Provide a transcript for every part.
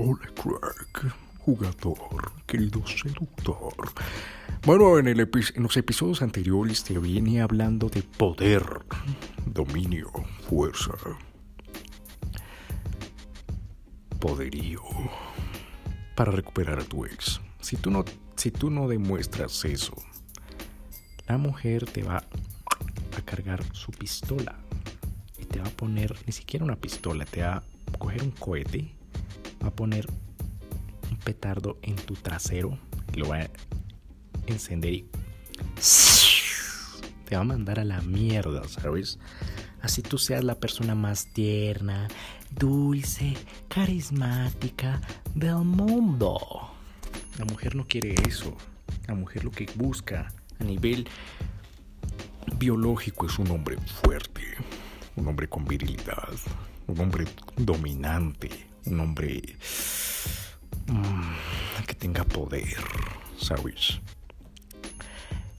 Hola, crack, jugador, querido seductor. Bueno, en, el en los episodios anteriores te viene hablando de poder, dominio, fuerza, poderío para recuperar a tu ex. Si tú no, si tú no demuestras eso, la mujer te va a cargar su pistola y te va a poner ni siquiera una pistola, te va a coger un cohete va a poner un petardo en tu trasero lo va a encender y te va a mandar a la mierda, ¿sabes? Así tú seas la persona más tierna, dulce, carismática del mundo. La mujer no quiere eso. La mujer lo que busca a nivel biológico es un hombre fuerte, un hombre con virilidad, un hombre dominante, un hombre mm, que tenga poder, ¿sabes?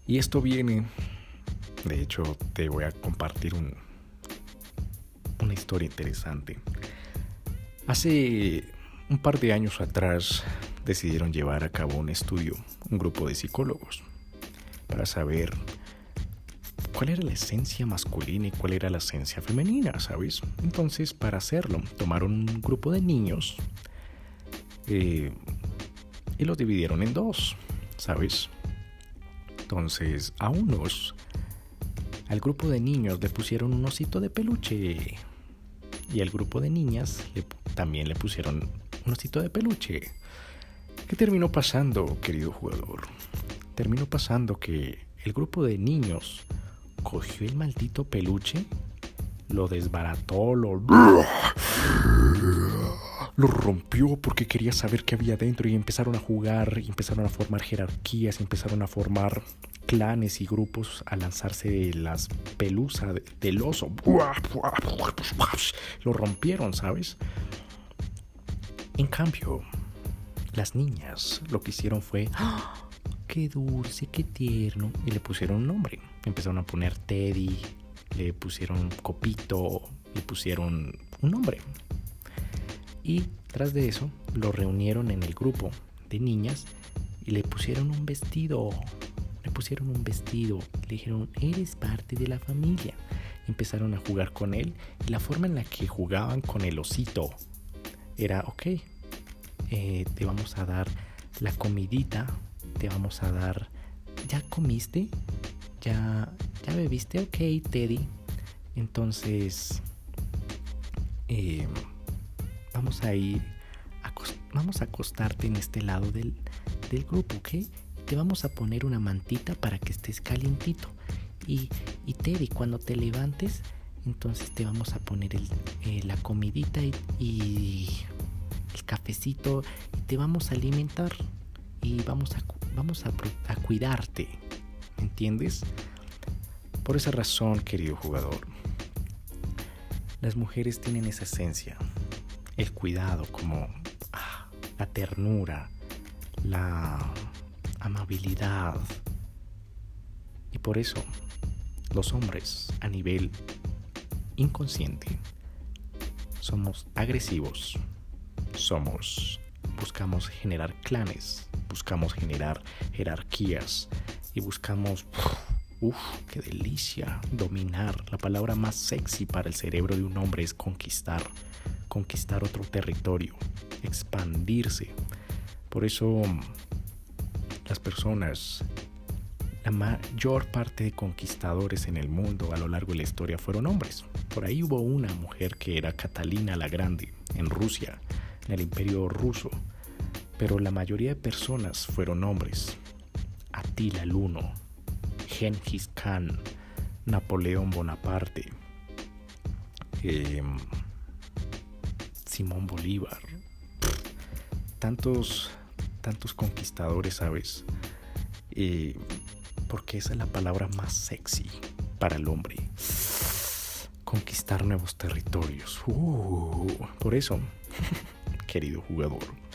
Y esto viene, de hecho, te voy a compartir un, una historia interesante. Hace un par de años atrás decidieron llevar a cabo un estudio, un grupo de psicólogos, para saber cuál era la esencia masculina y cuál era la esencia femenina, ¿sabes? Entonces, para hacerlo, tomaron un grupo de niños eh, y los dividieron en dos, ¿sabes? Entonces, a unos, al grupo de niños le pusieron un osito de peluche y al grupo de niñas también le pusieron un osito de peluche. ¿Qué terminó pasando, querido jugador? Terminó pasando que el grupo de niños cogió el maldito peluche, lo desbarató, lo... Lo rompió porque quería saber qué había dentro y empezaron a jugar, y empezaron a formar jerarquías, empezaron a formar clanes y grupos a lanzarse de las pelusas del oso. Lo rompieron, ¿sabes? En cambio, las niñas lo que hicieron fue... ¡Ah! Qué dulce, qué tierno. Y le pusieron un nombre. Empezaron a poner Teddy, le pusieron Copito, le pusieron un nombre. Y tras de eso lo reunieron en el grupo de niñas y le pusieron un vestido. Le pusieron un vestido. Le dijeron, eres parte de la familia. Empezaron a jugar con él. Y la forma en la que jugaban con el osito era, ok, eh, te vamos a dar la comidita te vamos a dar. ¿Ya comiste? ¿Ya, ya bebiste? Ok, Teddy. Entonces, eh, vamos a ir. vamos a acostarte en este lado del, del grupo, ¿ok? Te vamos a poner una mantita para que estés calientito. Y, y Teddy, cuando te levantes, entonces te vamos a poner eh, la comidita y, y, el cafecito y te vamos a alimentar y vamos a vamos a, cuidarte, ¿entiendes? Por esa razón, querido jugador, las mujeres tienen esa esencia, el cuidado como ah, la ternura, la amabilidad. Y por eso los hombres a nivel inconsciente somos agresivos, somos buscamos generar clanes, buscamos generar jerarquías y buscamos, uff, qué delicia, dominar. La palabra más sexy para el cerebro de un hombre es conquistar, conquistar otro territorio, expandirse. Por eso las personas, la mayor parte de conquistadores en el mundo a lo largo de la historia fueron hombres. Por ahí hubo una mujer que era Catalina la Grande en Rusia, en el imperio ruso pero la mayoría de personas fueron hombres. Attila el Uno, Genghis Khan, Napoleón Bonaparte, em, Simón Bolívar, tantos, tantos conquistadores, ¿sabes? Eh, porque esa es la palabra más sexy para el hombre. Conquistar nuevos territorios. Uh, por eso, querido jugador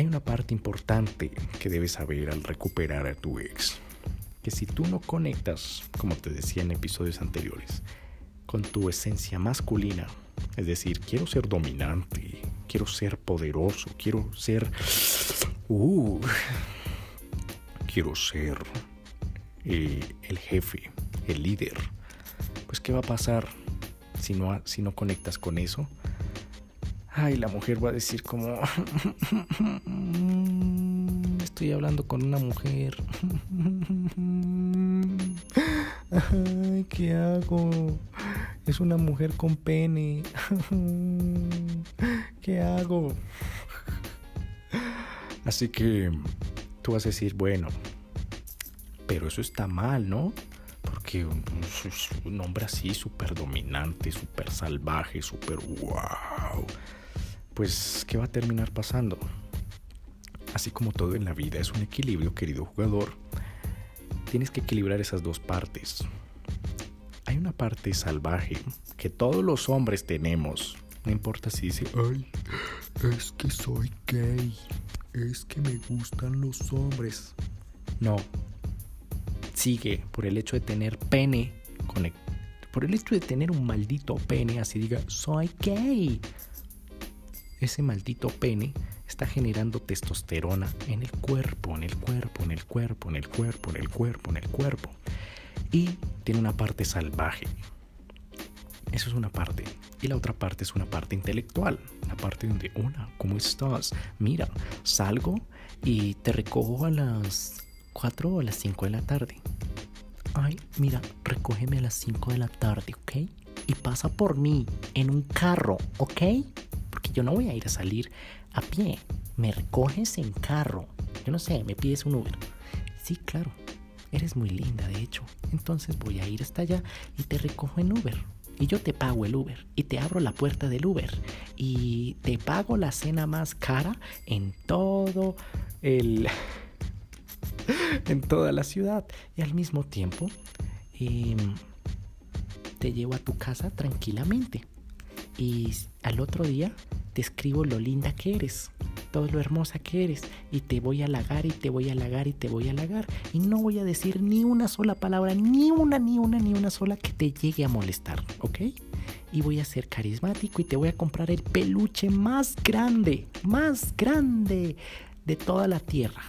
hay una parte importante que debes saber al recuperar a tu ex. Que si tú no conectas, como te decía en episodios anteriores, con tu esencia masculina. Es decir, quiero ser dominante, quiero ser poderoso, quiero ser... Uh, quiero ser eh, el jefe, el líder. Pues ¿qué va a pasar si no, si no conectas con eso? Ay, la mujer va a decir como... Estoy hablando con una mujer. Ay, ¿qué hago? Es una mujer con pene. ¿Qué hago? Así que tú vas a decir, bueno, pero eso está mal, ¿no? Un, un hombre así, súper dominante, súper salvaje, súper wow. Pues, ¿qué va a terminar pasando? Así como todo en la vida es un equilibrio, querido jugador, tienes que equilibrar esas dos partes. Hay una parte salvaje que todos los hombres tenemos. No importa si dice, ay, es que soy gay, es que me gustan los hombres. No. Sigue por el hecho de tener pene, por el hecho de tener un maldito pene, así diga, soy gay. Ese maldito pene está generando testosterona en el cuerpo, en el cuerpo, en el cuerpo, en el cuerpo, en el cuerpo, en el cuerpo. Y tiene una parte salvaje. Eso es una parte. Y la otra parte es una parte intelectual. La parte donde, hola, ¿cómo estás? Mira, salgo y te recojo a las 4 o a las 5 de la tarde. Ay, mira, recógeme a las 5 de la tarde, ¿ok? Y pasa por mí en un carro, ¿ok? Porque yo no voy a ir a salir a pie, me recoges en carro, yo no sé, me pides un Uber. Sí, claro, eres muy linda, de hecho. Entonces voy a ir hasta allá y te recojo en Uber. Y yo te pago el Uber y te abro la puerta del Uber y te pago la cena más cara en todo el... en toda la ciudad. Y al mismo tiempo em, te llevo a tu casa tranquilamente. Y al otro día te escribo lo linda que eres, todo lo hermosa que eres, y te voy a halagar y te voy a halagar y te voy a halagar. Y no voy a decir ni una sola palabra, ni una, ni una, ni una sola que te llegue a molestar, ¿ok? Y voy a ser carismático y te voy a comprar el peluche más grande, más grande de toda la tierra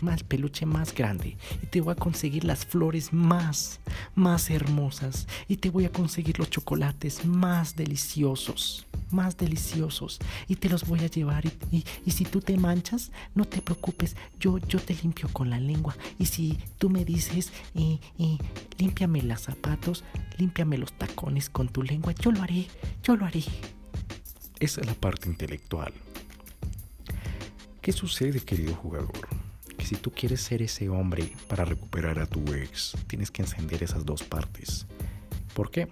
más peluche más grande y te voy a conseguir las flores más, más hermosas y te voy a conseguir los chocolates más deliciosos, más deliciosos y te los voy a llevar y, y, si tú te manchas, no te preocupes, yo, yo te limpio con la lengua y si tú me dices, y límpiame los zapatos, límpiame los tacones con tu lengua, yo lo haré, yo lo haré. Esa es la parte intelectual. ¿Qué sucede, querido jugador? Si tú quieres ser ese hombre para recuperar a tu ex, tienes que encender esas dos partes. ¿Por qué?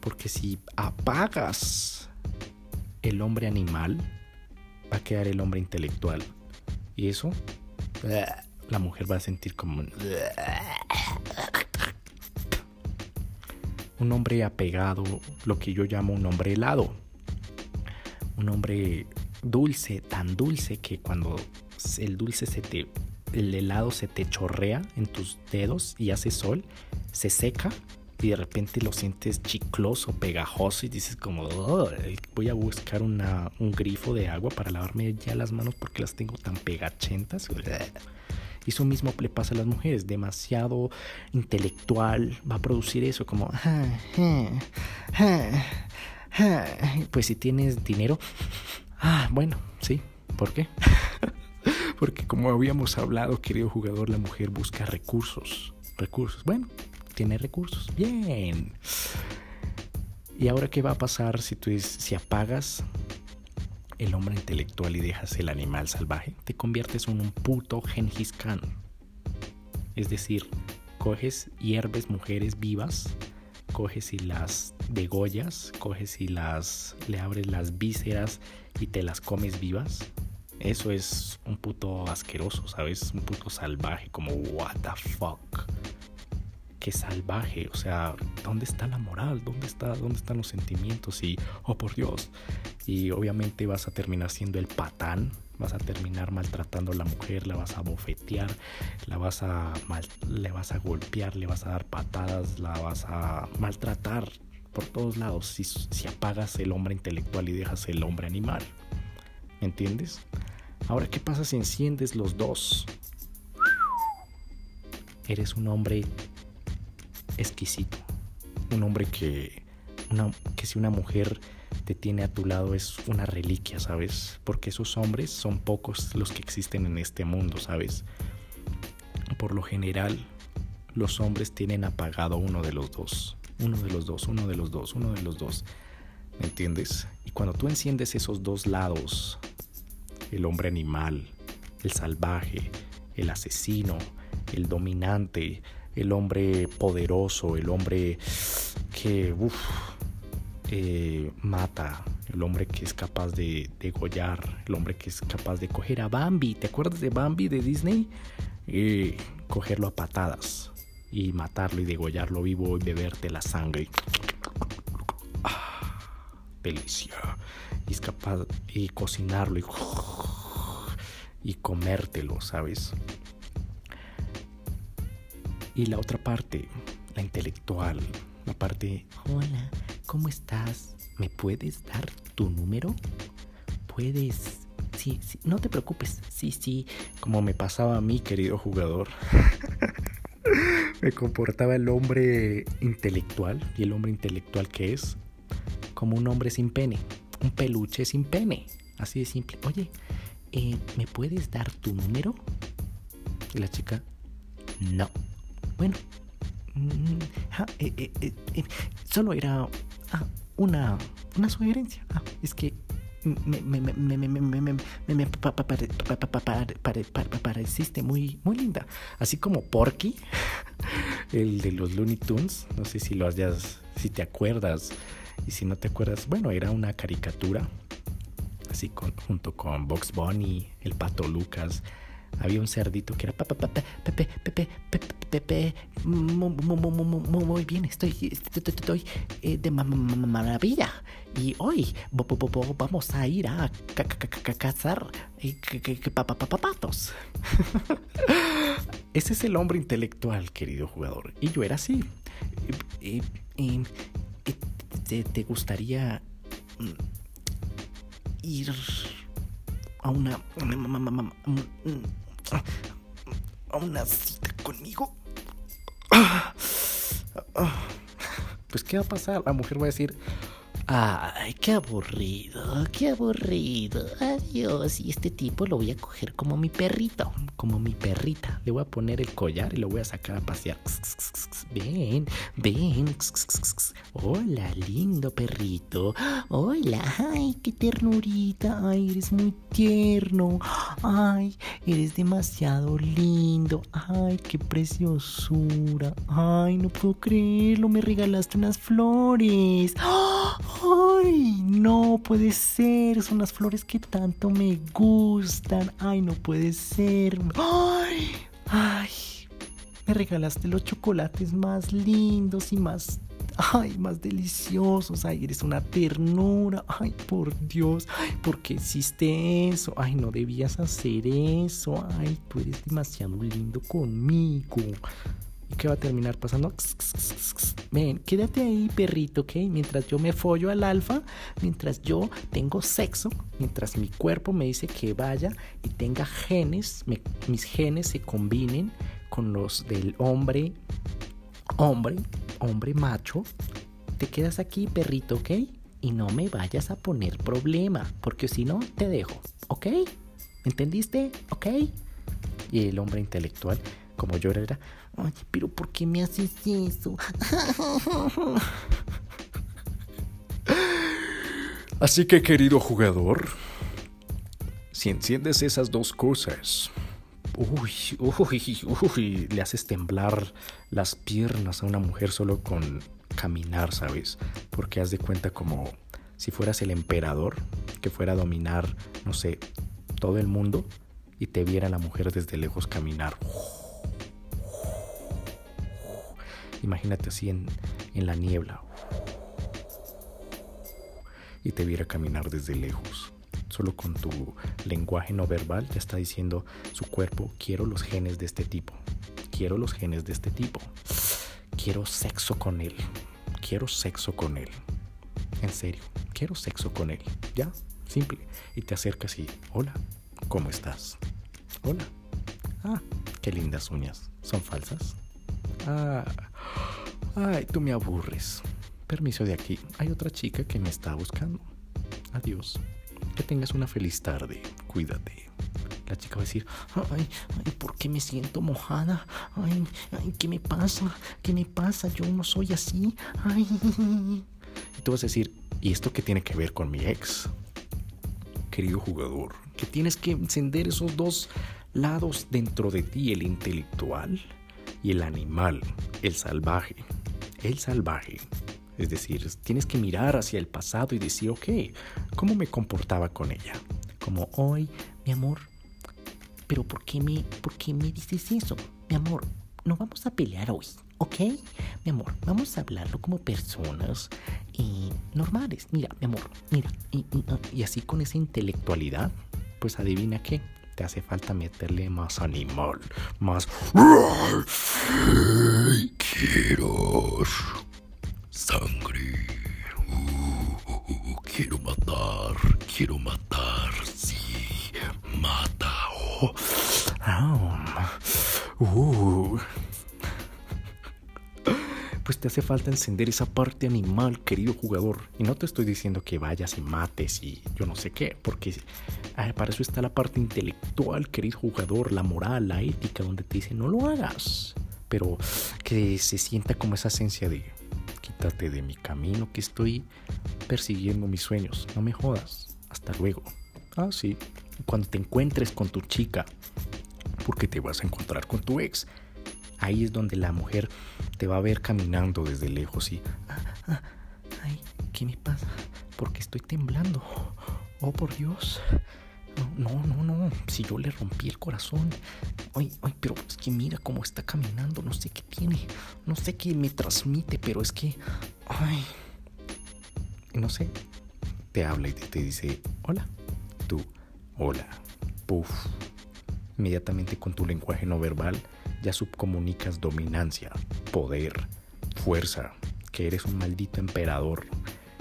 Porque si apagas el hombre animal, va a quedar el hombre intelectual. Y eso, la mujer va a sentir como un hombre apegado, lo que yo llamo un hombre helado. Un hombre dulce, tan dulce que cuando el dulce se te el helado se te chorrea en tus dedos y hace sol, se seca y de repente lo sientes chicloso, pegajoso y dices como, voy a buscar una, un grifo de agua para lavarme ya las manos porque las tengo tan pegachentas. Eso mismo le pasa a las mujeres, demasiado intelectual, va a producir eso como, pues si tienes dinero, ah, bueno, sí, ¿por qué? Porque como habíamos hablado, querido jugador, la mujer busca recursos. Recursos. Bueno, tiene recursos. Bien. ¿Y ahora qué va a pasar si tú si apagas el hombre intelectual y dejas el animal salvaje? Te conviertes en un puto Gengis Khan. Es decir, coges hierbes mujeres vivas, coges y las degollas, coges y las le abres las vísceras y te las comes vivas eso es un puto asqueroso, ¿sabes? Un puto salvaje, como what the fuck. Qué salvaje, o sea, ¿dónde está la moral? ¿Dónde está dónde están los sentimientos? Y oh por Dios. Y obviamente vas a terminar siendo el patán, vas a terminar maltratando a la mujer, la vas a bofetear, la vas a mal, le vas a golpear, le vas a dar patadas, la vas a maltratar por todos lados si, si apagas el hombre intelectual y dejas el hombre animal. ¿Me entiendes? Ahora, ¿qué pasa si enciendes los dos? Eres un hombre exquisito. Un hombre que, que si una mujer te tiene a tu lado es una reliquia, ¿sabes? Porque esos hombres son pocos los que existen en este mundo, ¿sabes? Por lo general, los hombres tienen apagado uno de los dos. Uno de los dos, uno de los dos, uno de los dos. ¿Me entiendes? Y cuando tú enciendes esos dos lados, el hombre animal, el salvaje, el asesino, el dominante, el hombre poderoso, el hombre que eh, mata, el hombre que es capaz de degollar, el hombre que es capaz de coger a Bambi. ¿Te acuerdas de Bambi de Disney? Eh, cogerlo a patadas y matarlo y degollarlo vivo y beberte la sangre. Ah, delicia. Y es capaz de cocinarlo y, y comértelo, ¿sabes? Y la otra parte, la intelectual, la parte, hola, ¿cómo estás? ¿Me puedes dar tu número? Puedes... Sí, sí, no te preocupes. Sí, sí, como me pasaba a mí, querido jugador. me comportaba el hombre intelectual y el hombre intelectual que es como un hombre sin pene, un peluche sin pene, así de simple. Oye, eh, ¿me puedes dar tu número? Y la chica, no. Bueno, mm, eh, eh, solo era una, una sugerencia. es que me pareciste muy, muy linda. Así como Porky, el de los Looney Tunes. No sé si lo hayas, si te acuerdas. Y si no te acuerdas, bueno, era una caricatura. Así con, junto con Box Bunny, el pato Lucas había un cerdito que era muy bien, estoy, estoy de maravilla. Y hoy vamos a ir a cazar papapapatos. Ese es el hombre intelectual, querido jugador. Y yo era así. ¿Te gustaría ir a una a una cita conmigo. Pues, ¿qué va a pasar? La mujer va a decir, Ay, qué aburrido, qué aburrido. Adiós. Y este tipo lo voy a coger como mi perrito, como mi perrita. Le voy a poner el collar y lo voy a sacar a pasear. Ven, ven. Hola, lindo perrito. Hola, ay, qué ternurita. Ay, eres muy tierno. Ay, eres demasiado lindo. Ay, qué preciosura. Ay, no puedo creerlo. Me regalaste unas flores. ¡Ay! No puede ser. Son las flores que tanto me gustan. ¡Ay, no puede ser! ¡Ay! ¡Ay! Me regalaste los chocolates más lindos y más ay, más deliciosos, ay, eres una ternura, ay, por Dios, ay, ¿por qué hiciste eso? Ay, no debías hacer eso, ay, tú eres demasiado lindo conmigo. ¿Y qué va a terminar pasando? Ven, quédate ahí, perrito, ¿ok? Mientras yo me follo al alfa, mientras yo tengo sexo, mientras mi cuerpo me dice que vaya y tenga genes, mis genes se combinen con los del hombre, hombre, hombre macho, te quedas aquí, perrito, ¿ok? Y no me vayas a poner problema, porque si no, te dejo, ¿ok? ¿Entendiste? ¿Ok? Y el hombre intelectual, como yo era, Oye, pero ¿por qué me haces eso? Así que, querido jugador, si enciendes esas dos cosas, uy, uy, uy, le haces temblar las piernas a una mujer solo con caminar, ¿sabes? Porque haz de cuenta como si fueras el emperador que fuera a dominar, no sé, todo el mundo y te viera la mujer desde lejos caminar. Imagínate así en, la niebla. Y te viera caminar desde lejos. Solo con tu lenguaje no verbal ya está diciendo su cuerpo, quiero los genes de este tipo. Quiero los genes de este tipo. Quiero sexo con él. quiero sexo con él. En serio, quiero sexo con él. Ya, simple. Y te acercas y, hola, ¿cómo estás? Hola. Ah, qué lindas uñas. ¿Son falsas? Ah, ay, tú me aburres. Permiso de aquí. Hay otra chica que me está buscando. Adiós. Que tengas una feliz tarde. Cuídate. La chica va a decir, ay, ay, ¿por qué me siento mojada? Ay, ay, ¿qué me pasa? ¿Qué me pasa? Yo no soy así. Ay. Y tú vas a decir, ¿y esto qué tiene que ver con mi ex? Querido jugador, que tienes que encender esos dos lados dentro de ti, el intelectual y el animal, el salvaje. El salvaje. Es decir, tienes que mirar hacia el pasado y decir, ok, ¿cómo me comportaba con ella? Como hoy, mi amor, pero ¿por qué me, por qué me dices eso? Mi amor, no vamos a pelear hoy, ¿ok? Mi amor, vamos a hablarlo como personas y normales. Mira, mi amor, mira. Y, y así con esa intelectualidad, pues adivina qué. Te hace falta meterle más animal, más... Quiero sangre. Uh, quiero matar, quiero matar. Sí, mata. Oh. Uh. Pues te hace falta encender esa parte animal, querido jugador. Y no te estoy diciendo que vayas y mates y yo no sé qué, porque ah, para eso está la parte intelectual, querido jugador, la moral, la ética, donde te dice no lo hagas. Pero que se sienta como esa esencia de quítate de mi camino que estoy persiguiendo mis sueños. No me jodas. Hasta luego. Ah, sí. Cuando te encuentres con tu chica, porque te vas a encontrar con tu ex. Ahí es donde la mujer te va a ver caminando desde lejos y... Ah, ah, ay, ¿qué me pasa? Porque estoy temblando. Oh, por Dios. No, no, no, Si yo le rompí el corazón. Ay, ay, pero es que mira cómo está caminando. No sé qué tiene. No sé qué me transmite, pero es que. Ay. No sé. Te habla y te dice: Hola. Tú, hola. Puf. Inmediatamente con tu lenguaje no verbal ya subcomunicas dominancia, poder, fuerza, que eres un maldito emperador,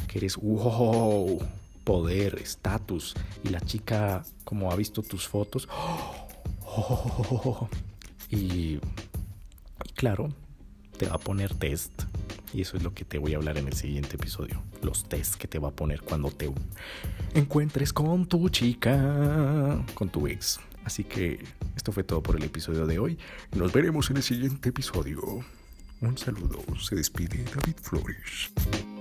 que eres wow, poder, estatus. Y la chica, como ha visto tus fotos, y, y claro, te va a poner test. Y eso es lo que te voy a hablar en el siguiente episodio. Los tests que te va a poner cuando te encuentres con tu chica, con tu ex. Así que esto fue todo por el episodio de hoy. Nos veremos en el siguiente episodio. Un saludo. Se despide David Flores.